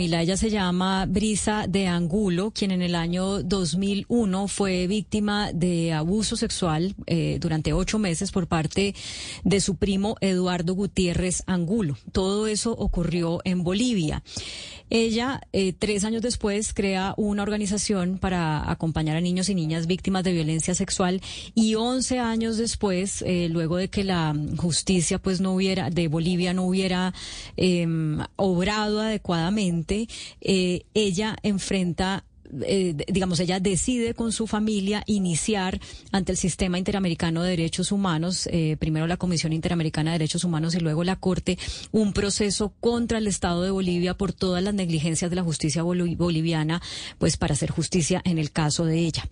Mila, ella se llama Brisa de Angulo, quien en el año 2001 fue víctima de abuso sexual eh, durante ocho meses por parte de su primo Eduardo Gutiérrez Angulo. Todo eso ocurrió en Bolivia. Ella, eh, tres años después, crea una organización para acompañar a niños y niñas víctimas de violencia sexual y once años después, eh, luego de que la justicia pues no hubiera, de Bolivia no hubiera em, obrado adecuadamente, eh, ella enfrenta eh, digamos, ella decide con su familia iniciar ante el Sistema Interamericano de Derechos Humanos, eh, primero la Comisión Interamericana de Derechos Humanos y luego la Corte, un proceso contra el Estado de Bolivia por todas las negligencias de la justicia boliviana, pues para hacer justicia en el caso de ella.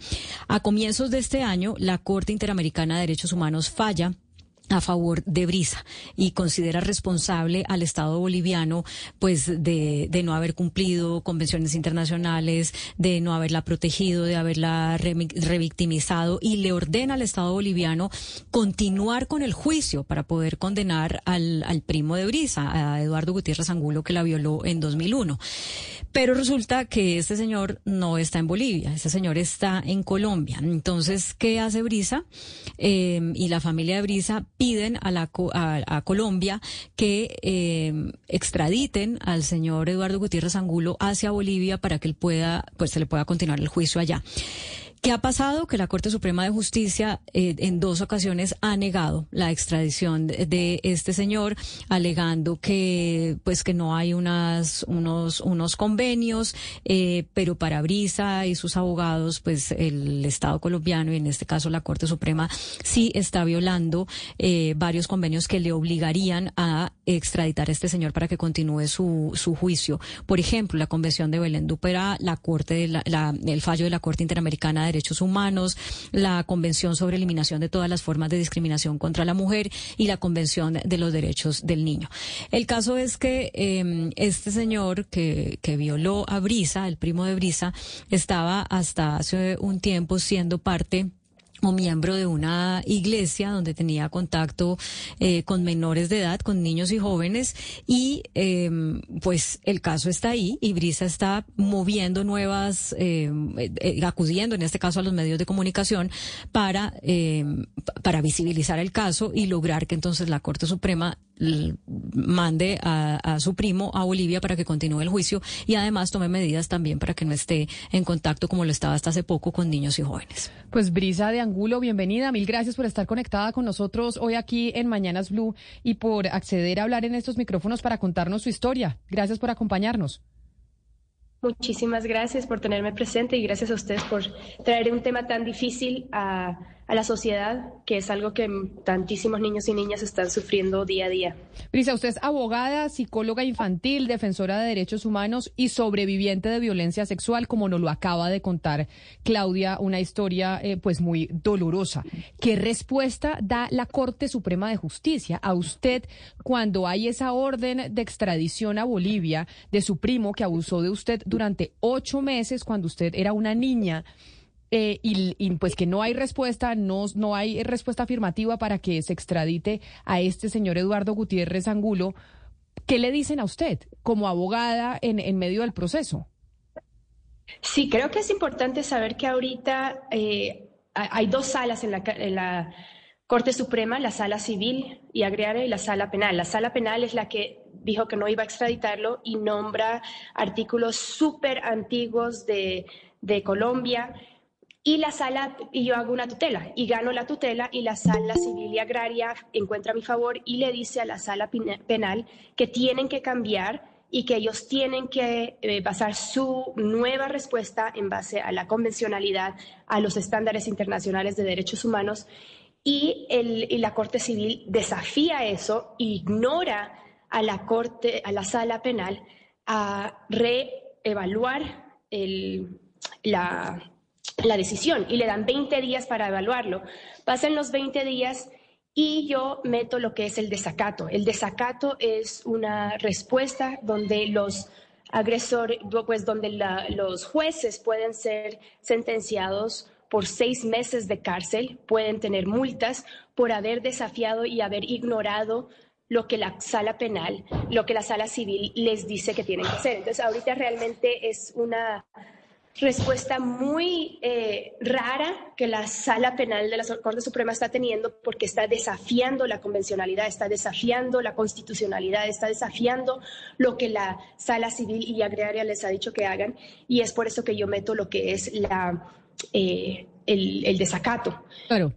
A comienzos de este año, la Corte Interamericana de Derechos Humanos falla a favor de Brisa y considera responsable al Estado boliviano pues de, de, no haber cumplido convenciones internacionales, de no haberla protegido, de haberla revictimizado y le ordena al Estado boliviano continuar con el juicio para poder condenar al, al primo de Brisa, a Eduardo Gutiérrez Angulo que la violó en 2001. Pero resulta que este señor no está en Bolivia, este señor está en Colombia. Entonces, ¿qué hace Brisa? Eh, y la familia de Brisa piden a, la, a, Colombia que eh, extraditen al señor Eduardo Gutiérrez Angulo hacia Bolivia para que él pueda, pues se le pueda continuar el juicio allá. ¿Qué ha pasado? Que la Corte Suprema de Justicia eh, en dos ocasiones ha negado la extradición de, este señor, alegando que pues que no hay unas unos unos convenios, eh, pero para Brisa y sus abogados, pues el Estado colombiano y en este caso la Corte Suprema sí está violando eh, varios convenios que le obligarían a extraditar a este señor para que continúe su, su juicio. Por ejemplo, la Convención de Belén Dupera, la Corte de la, el fallo de la Corte Interamericana Derechos Humanos, la Convención sobre Eliminación de todas las formas de discriminación contra la mujer y la Convención de los Derechos del Niño. El caso es que em, este señor que, que violó a Brisa, el primo de Brisa, estaba hasta hace un tiempo siendo parte o miembro de una iglesia donde tenía contacto eh, con menores de edad, con niños y jóvenes, y eh, pues el caso está ahí y Brisa está moviendo nuevas, eh, eh, acudiendo en este caso a los medios de comunicación para, para visibilizar el caso y lograr que entonces la Corte Suprema mande a, su primo a Bolivia para que continúe el juicio y además tome medidas también para que no esté en contacto como lo estaba hasta hace poco con niños y jóvenes. Pues Brisa de Angulo, bienvenida. Mil gracias por estar conectada con nosotros hoy aquí en Mañanas Blue y por acceder a hablar en estos micrófonos para contarnos su historia. Gracias por acompañarnos. Muchísimas gracias por tenerme presente y gracias a ustedes por traer un tema tan difícil a a la sociedad, que es algo que tantísimos niños y niñas están sufriendo día a día. Brisa, usted es abogada, psicóloga infantil, defensora de derechos humanos y sobreviviente de violencia sexual, como nos lo acaba de contar Claudia, una historia eh, pues muy dolorosa. ¿Qué respuesta da la Corte Suprema de Justicia a usted cuando hay esa orden de extradición a Bolivia de su primo que abusó de usted durante ocho meses cuando usted era una niña? Eh, y, pues que no hay respuesta, no, no hay respuesta afirmativa para que se extradite a este señor Eduardo Gutiérrez Angulo. ¿Qué le dicen a usted como abogada en, en medio del proceso? Sí, creo que es importante saber que ahorita eh, hay dos salas en la, en la, Corte Suprema, la sala civil y agregaré la sala penal. La sala penal es la que dijo que no iba a extraditarlo y nombra artículos súper antiguos de Colombia y la sala, y yo hago una tutela y gano la tutela y la sala civil y agraria encuentra mi favor y le dice a la sala penal que tienen que cambiar y que ellos tienen que eh, basar su nueva respuesta en base a la convencionalidad, a los estándares internacionales de derechos humanos y, el, y la Corte Civil desafía eso, ignora a la Corte, a la sala penal a re evaluar la, la decisión y le dan 20 días para evaluarlo. Pasan los 20 días y yo meto lo que es el desacato. El desacato es una respuesta donde los agresores, pues donde los jueces pueden ser sentenciados por seis meses de cárcel, pueden tener multas por haber desafiado y haber ignorado lo que la sala penal, lo que la sala civil les dice que tienen que hacer. Entonces, ahorita realmente es una respuesta muy eh, rara que la sala penal de la Corte Suprema está teniendo porque está desafiando la convencionalidad, está desafiando la constitucionalidad, está desafiando lo que la sala civil y agraria les ha dicho que hagan y es por eso que yo meto lo que es la... Eh, el, desacato.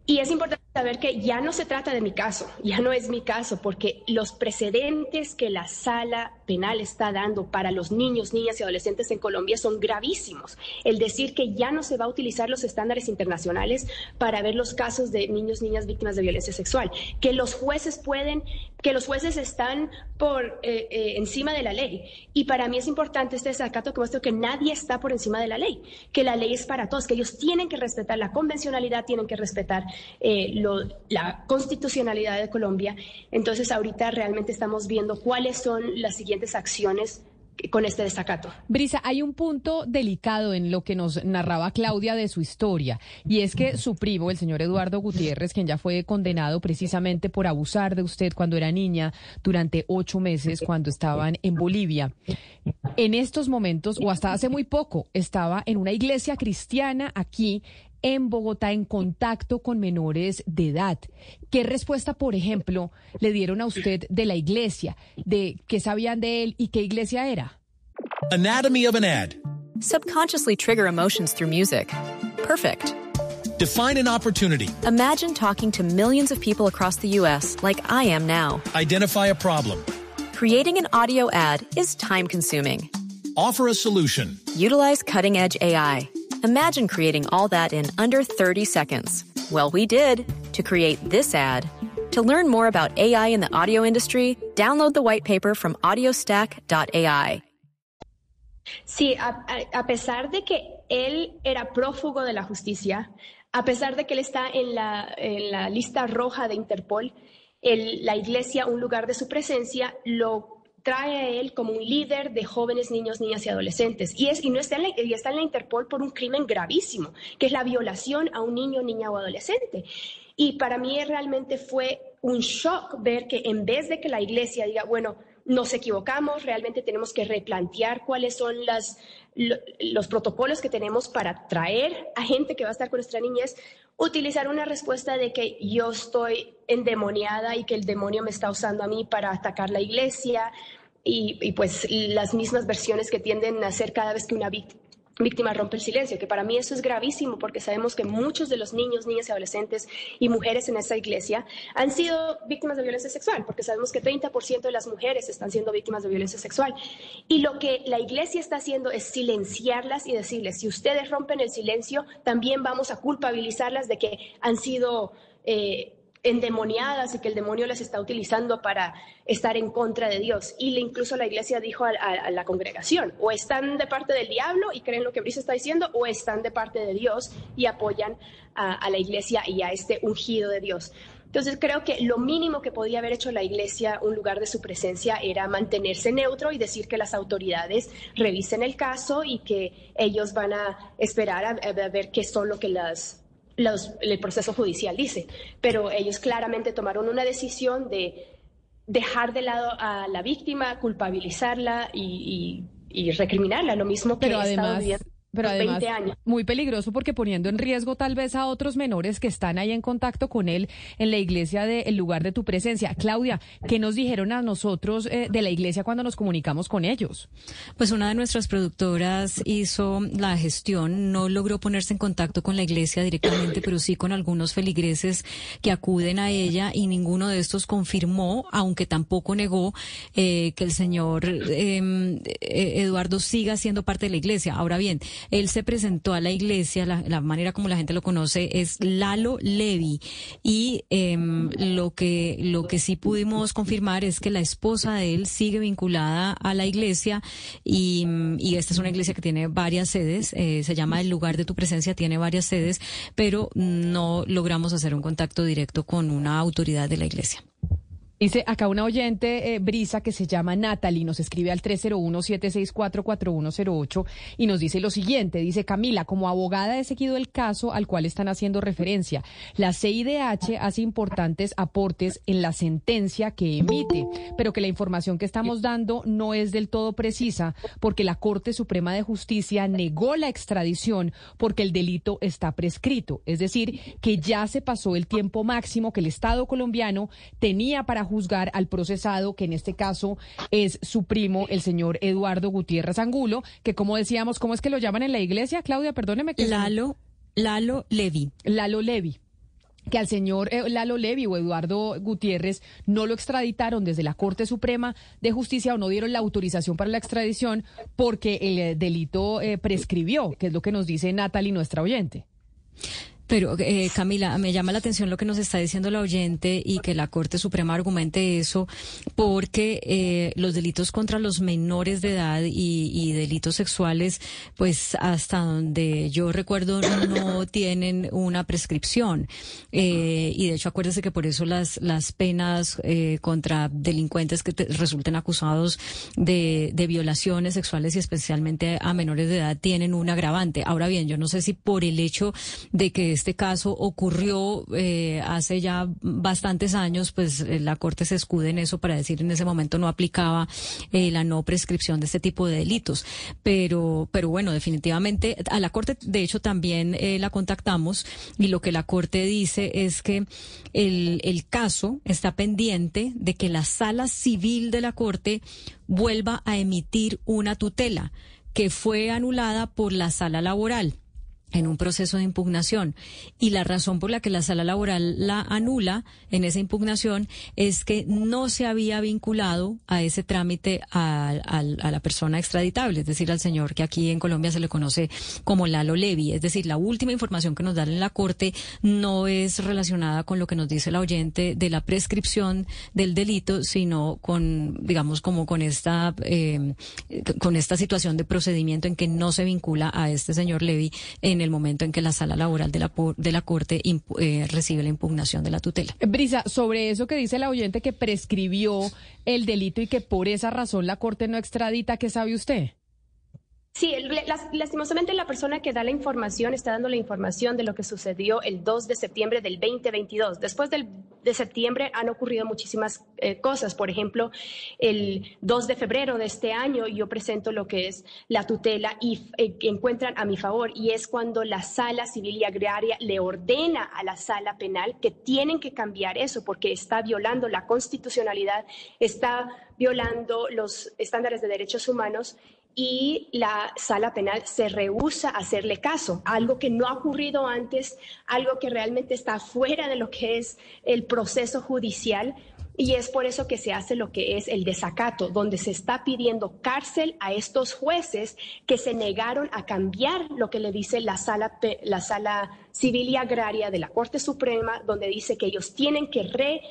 Y es importante saber que ya no se trata de mi caso, ya no es mi caso, porque los precedentes que la sala penal está dando para los niños, niñas y adolescentes en Colombia son gravísimos. El decir que ya no se va a utilizar los estándares internacionales para ver los casos de niños, niñas víctimas de violencia sexual, que los jueces pueden, que los jueces están por eh, eh, encima de la ley. Y para mí es importante este desacato que muestra que nadie está por encima de la ley, que la ley es para todos, que ellos tienen que respetar la convencionalidad, tienen que respetar eh, la constitucionalidad de Colombia. Entonces, ahorita realmente estamos viendo cuáles son las siguientes acciones con este desacato. Brisa, hay un punto delicado en lo que nos narraba Claudia de su historia, y es que su primo, el señor Eduardo Gutiérrez, quien ya fue condenado precisamente por abusar de usted cuando era niña durante ocho meses cuando estaban en Bolivia, en estos momentos, o hasta hace muy poco, estaba en una iglesia cristiana aquí en Bogotá en contacto con menores de edad. ¿Qué respuesta, por ejemplo, le dieron a usted de la iglesia, de qué sabían de él y qué iglesia era? Anatomy of an ad. Subconsciously trigger emotions through music. Perfect. Define an opportunity. Imagine talking to millions of people across the U.S. like I am now. Identify a problem. Creating an audio ad is time consuming. Offer a solution. Utilize cutting edge AI Imagine creating all that in under 30 seconds. Well, we did to create this ad. To learn more about AI in the audio industry, download the white paper from audiostack.ai. Sí, a, a, pesar de que él era prófugo de la justicia, a pesar de que él está en la, en la lista roja de Interpol, el, la iglesia, un lugar de su presencia, lo trae a él como un líder de jóvenes, niños, niñas y adolescentes. Y, es, y, no está en la, y está en la Interpol por un crimen gravísimo, que es la violación a un niño, niña o adolescente. Y para mí realmente fue un shock ver que en vez de que la iglesia diga, bueno, nos equivocamos, realmente tenemos que replantear cuáles son las, los protocolos que tenemos para traer a gente que va a estar con nuestra niñez, utilizar una respuesta de que yo estoy endemoniada y que el demonio me está usando a mí para atacar la iglesia y, pues las mismas versiones que tienden a hacer cada vez que una víctima rompe el silencio, que para mí eso es gravísimo porque sabemos que muchos de los niños, niñas y adolescentes y mujeres en esa iglesia han sido víctimas de violencia sexual, porque sabemos que 30% de las mujeres están siendo víctimas de violencia sexual. Y lo que la iglesia está haciendo es silenciarlas y decirles, si ustedes rompen el silencio, también vamos a culpabilizarlas de que han sido... Eh, endemoniadas y que el demonio las está utilizando para estar en contra de Dios. Y incluso la iglesia dijo a, la congregación, o están de parte del diablo y creen lo que Brice está diciendo, o están de parte de Dios y apoyan a, la iglesia y a este ungido de Dios. Entonces creo que lo mínimo que podía haber hecho la iglesia, un lugar de su presencia, era mantenerse neutro y decir que las autoridades revisen el caso y que ellos van a esperar a ver qué son lo que las el proceso judicial dice, pero ellos claramente tomaron una decisión de dejar de lado a la víctima, culpabilizarla y, recriminarla, lo mismo que pero además, pero además, muy peligroso porque poniendo en riesgo tal vez a otros menores que están ahí en contacto con él en la iglesia del lugar de tu presencia. Claudia, ¿qué nos dijeron a nosotros eh, de la iglesia cuando nos comunicamos con ellos? Pues una de nuestras productoras hizo la gestión, no logró ponerse en contacto con la iglesia directamente, pero sí con algunos feligreses que acuden a ella y ninguno de estos confirmó, aunque tampoco negó eh, que el señor em, eh, Eduardo siga siendo parte de la iglesia. Ahora bien, Él se presentó a la iglesia, la, manera como la gente lo conoce es Lalo Levi. Y em, lo, que, lo que sí pudimos confirmar es que la esposa de él sigue vinculada a la iglesia y, y esta es una iglesia que tiene varias sedes, eh, se llama El lugar de tu presencia, tiene varias sedes, pero no logramos hacer un contacto directo con una autoridad de la iglesia. Dice acá una oyente, eh, Brisa, que se llama Natalie, nos escribe al 301-764-4108 y nos dice lo siguiente, dice Camila, como abogada he seguido el caso al cual están haciendo referencia. La CIDH hace importantes aportes en la sentencia que emite, pero que la información que estamos dando no es del todo precisa porque la Corte Suprema de Justicia negó la extradición porque el delito está prescrito, es decir, que ya se pasó el tiempo máximo que el Estado colombiano tenía para juzgar al procesado, que en este caso es su primo, el señor Eduardo Gutiérrez Angulo, que como decíamos, ¿cómo es que lo llaman en la iglesia? Claudia, perdóneme. Que Lalo, Lalo Levi. Lalo Levi que al señor eh, Lalo Levi o Eduardo Gutiérrez no lo extraditaron desde la Corte Suprema de Justicia o no dieron la autorización para la extradición porque el eh, delito eh, prescribió, que es lo que nos dice Natalie, nuestra oyente. Pero, eh, Camila, me llama la atención lo que nos está diciendo la oyente y que la Corte Suprema argumente eso, porque eh, los delitos contra los menores de edad y, delitos sexuales, pues hasta donde yo recuerdo, no tienen una prescripción. Eh, y de hecho, acuérdese que por eso las, las penas eh, contra delincuentes que resulten acusados de, de violaciones sexuales y especialmente a menores de edad tienen un agravante. Ahora bien, yo no sé si por el hecho de que este caso ocurrió eh, hace ya bastantes años, pues eh, la Corte se escude en eso para decir en ese momento no aplicaba eh, la no prescripción de este tipo de delitos. Pero, pero bueno, definitivamente a la Corte, de hecho, también la contactamos y lo que la Corte dice es que el, el caso está pendiente de que la sala civil de la Corte vuelva a emitir una tutela que fue anulada por la sala laboral en un proceso de impugnación. Y la razón por la que la sala laboral la anula en esa impugnación es que no se había vinculado a ese trámite a, la persona extraditable, es decir, al señor que aquí en Colombia se le conoce como Lalo Levi. Es decir, la última información que nos dan en la Corte no es relacionada con lo que nos dice la oyente de la prescripción del delito, sino con, digamos, como con esta, eh, con esta situación de procedimiento en que no se vincula a este señor Levi en el momento en que la sala laboral de la, de la Corte eh, recibe la impugnación de la tutela. Brisa, sobre eso que dice la oyente que prescribió el delito y que por esa razón la Corte no extradita, ¿qué sabe usted? Sí, lastimosamente la persona que da la información está dando la información de lo que sucedió el 2 de septiembre del 2022. Después del, de septiembre han ocurrido muchísimas eh, cosas. Por ejemplo, el 2 de febrero de este año yo presento lo que es la tutela y eh, encuentran a mi favor y es cuando la sala civil y agraria le ordena a la sala penal que tienen que cambiar eso porque está violando la constitucionalidad, está violando los estándares de derechos humanos y la sala penal se rehúsa a hacerle caso, algo que no ha ocurrido antes, algo que realmente está fuera de lo que es el proceso judicial. Y es por eso que se hace lo que es el desacato, donde se está pidiendo cárcel a estos jueces que se negaron a cambiar lo que le dice la sala, la sala civil y agraria de la Corte Suprema, donde dice que ellos tienen que re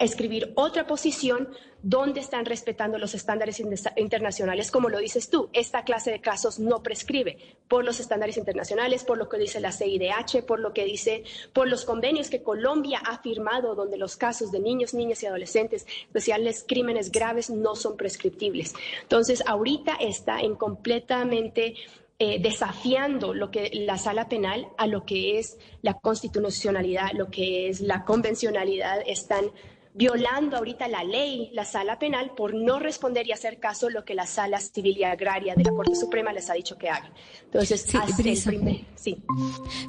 escribir otra posición donde están respetando los estándares internacionales, como lo dices tú. Esta clase de casos no prescribe por los estándares internacionales, por lo que dice la CIDH, por lo que dice, por los convenios que Colombia ha firmado, donde los casos de niños, niñas y adolescentes, especiales crímenes graves, no son prescriptibles. Entonces, ahorita está en completamente eh, desafiando lo que la sala penal a lo que es la constitucionalidad, lo que es la convencionalidad, están violando ahorita la ley, la sala penal, por no responder y hacer caso a lo que la sala civil y agraria de la Corte Suprema les ha dicho que hagan. Entonces, sí, sí.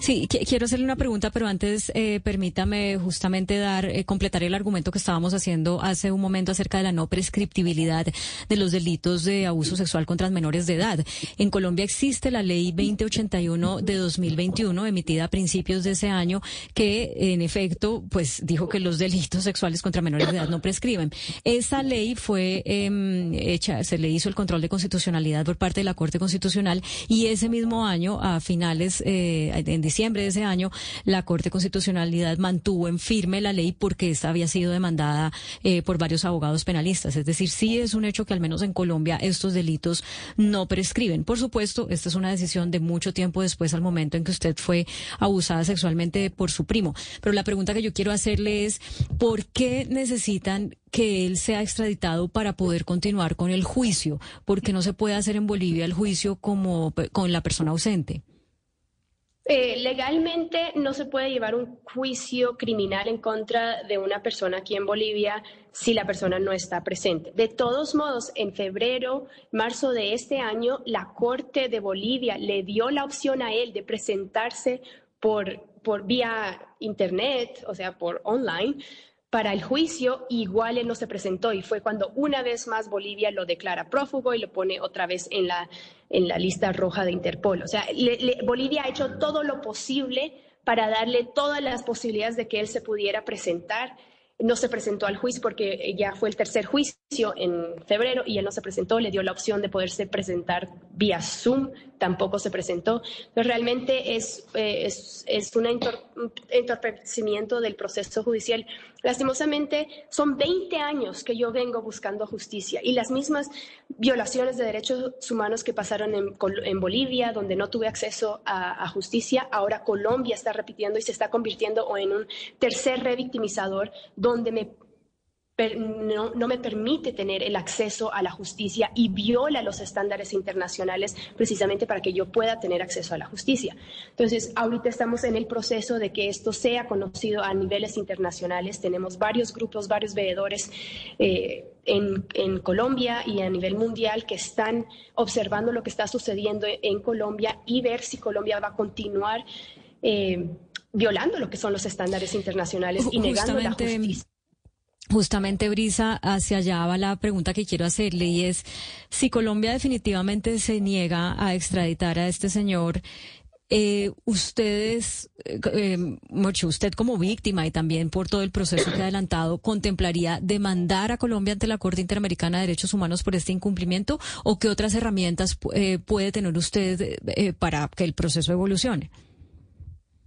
sí. quiero hacerle una pregunta, pero antes eh, permítame justamente dar, eh, completar el argumento que estábamos haciendo hace un momento acerca de la no prescriptibilidad de los delitos de abuso sexual contra menores de edad. En Colombia existe la ley 2081 de 2021, emitida a principios de ese año, que en efecto, pues dijo que los delitos sexuales contra contra menores de edad no prescriben. Esa ley fue em, hecha, se le hizo el control de constitucionalidad por parte de la Corte Constitucional y ese mismo año, a finales, eh, en diciembre de ese año, la Corte Constitucionalidad mantuvo en firme la ley porque esta había sido demandada eh, por varios abogados penalistas. Es decir, sí es un hecho que al menos en Colombia estos delitos no prescriben. Por supuesto, esta es una decisión de mucho tiempo después al momento en que usted fue abusada sexualmente por su primo. Pero la pregunta que yo quiero hacerle es, ¿por qué necesitan que él sea extraditado para poder continuar con el juicio? ¿Por qué no se puede hacer en Bolivia el juicio como con la persona ausente? Eh, legalmente no se puede llevar un juicio criminal en contra de una persona aquí en Bolivia si la persona no está presente. De todos modos, en febrero, marzo de este año, la Corte de Bolivia le dio la opción a él de presentarse por, por vía Internet, o sea, por online, para el juicio, igual él no se presentó y fue cuando una vez más Bolivia lo declara prófugo y lo pone otra vez en la, en la lista roja de Interpol. O sea, Bolivia ha hecho todo lo posible para darle todas las posibilidades de que él se pudiera presentar no se presentó al juicio porque ya fue el tercer juicio en febrero y él no se presentó, le dio la opción de poderse presentar vía Zoom, tampoco se presentó. Entonces, realmente es, eh, es, es un entorpecimiento del proceso judicial. Lastimosamente, son 20 años que yo vengo buscando justicia y las mismas violaciones de derechos humanos que pasaron en, en Bolivia, donde no tuve acceso a, a, justicia, ahora Colombia está repitiendo y se está convirtiendo en un tercer revictimizador donde me no, no, me permite tener el acceso a la justicia y viola los estándares internacionales precisamente para que yo pueda tener acceso a la justicia. Entonces, ahorita estamos en el proceso de que esto sea conocido a niveles internacionales. Tenemos varios grupos, varios veedores eh, en, en, Colombia y a nivel mundial que están observando lo que está sucediendo en Colombia y ver si Colombia va a continuar. Eh, violando lo que son los estándares internacionales y negando la justicia. Justamente, Brisa, hacia allá va la pregunta que quiero hacerle y es, si Colombia definitivamente se niega a extraditar a este señor, eh, ustedes, eh, usted como víctima y también por todo el proceso que ha adelantado, ¿contemplaría demandar a Colombia ante la Corte Interamericana de Derechos Humanos por este incumplimiento o qué otras herramientas eh, puede tener usted eh, para que el proceso evolucione?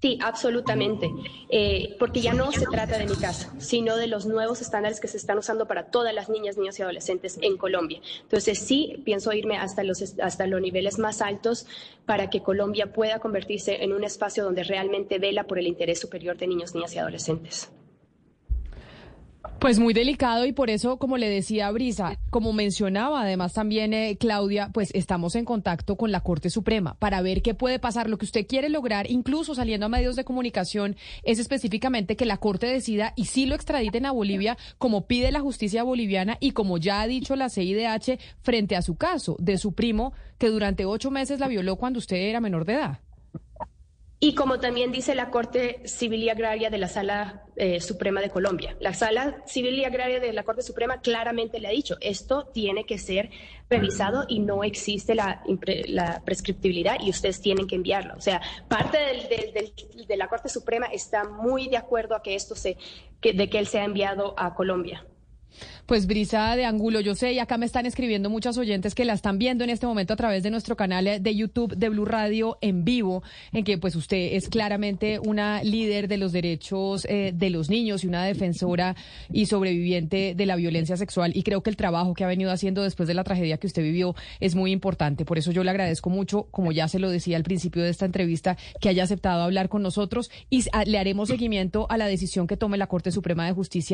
Sí, absolutamente, eh, porque ya no se trata de mi caso, sino de los nuevos estándares que se están usando para todas las niñas, niños y adolescentes en Colombia. Entonces sí, pienso irme hasta los, hasta los niveles más altos para que Colombia pueda convertirse en un espacio donde realmente vela por el interés superior de niños, niñas y adolescentes. Pues muy delicado y por eso, como le decía Brisa, como mencionaba además también eh, Claudia, pues estamos en contacto con la Corte Suprema para ver qué puede pasar. Lo que usted quiere lograr, incluso saliendo a medios de comunicación, es específicamente que la Corte decida y sí lo extraditen a Bolivia como pide la justicia boliviana y como ya ha dicho la CIDH frente a su caso de su primo que durante ocho meses la violó cuando usted era menor de edad. Y como también dice la Corte Civil y Agraria de la Sala eh, Suprema de Colombia, la Sala Civil y Agraria de la Corte Suprema claramente le ha dicho, esto tiene que ser revisado y no existe la, la prescriptibilidad y ustedes tienen que enviarlo. O sea, parte de la Corte Suprema está muy de acuerdo a que esto se, de que él sea enviado a Colombia. Pues Brisa de Angulo, yo sé, y acá me están escribiendo muchas oyentes que la están viendo en este momento a través de nuestro canal de YouTube de Blue Radio en vivo, en que pues usted es claramente una líder de los derechos eh, de los niños y una defensora y sobreviviente de la violencia sexual. Y creo que el trabajo que ha venido haciendo después de la tragedia que usted vivió es muy importante. Por eso yo le agradezco mucho, como ya se lo decía al principio de esta entrevista, que haya aceptado hablar con nosotros y le haremos seguimiento a la decisión que tome la Corte Suprema de Justicia.